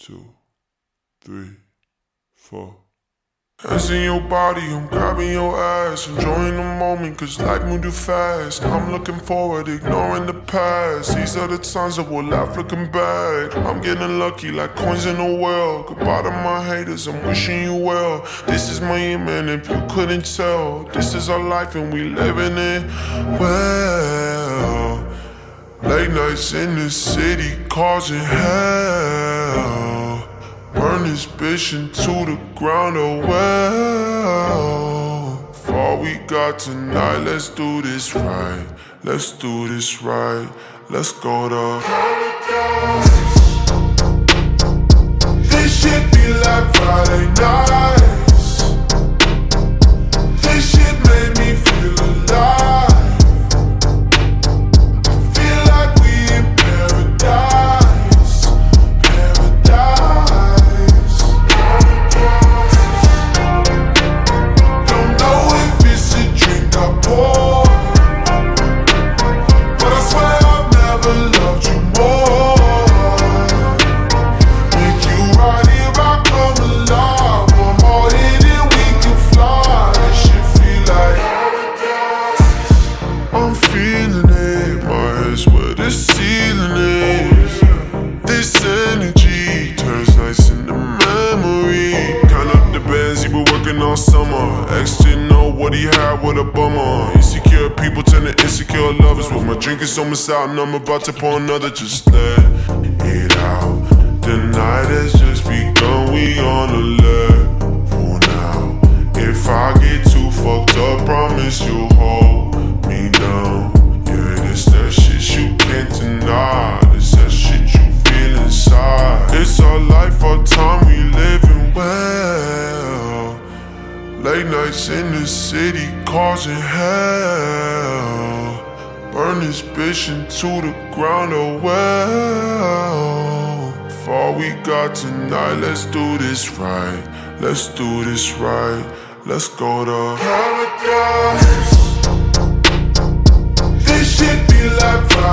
two, three, four. Hands in your body, I'm grabbing your ass, enjoying the moment, cause life moved too fast. I'm looking forward, ignoring the past. These are the times that we'll laugh looking back. I'm getting lucky like coins in a well. Goodbye to my haters, I'm wishing you well. This is my amen, if you couldn't tell. This is our life and we living it well. Late nights in the city causing hell. Burn this bitch into the ground, oh well. For all we got tonight, let's do this right. Let's do this right. Let's go to all summer. Ex didn't know what he had, what a bummer. Insecure people turn to insecure lovers. With my drink is almost out and I'm about to pour another. Just let it out. The night has just begun. In the city, causing hell. Burn this bitch into the ground, oh well. For all we got tonight, let's do this right. Let's do this right. Let's go to paradise. This should be like.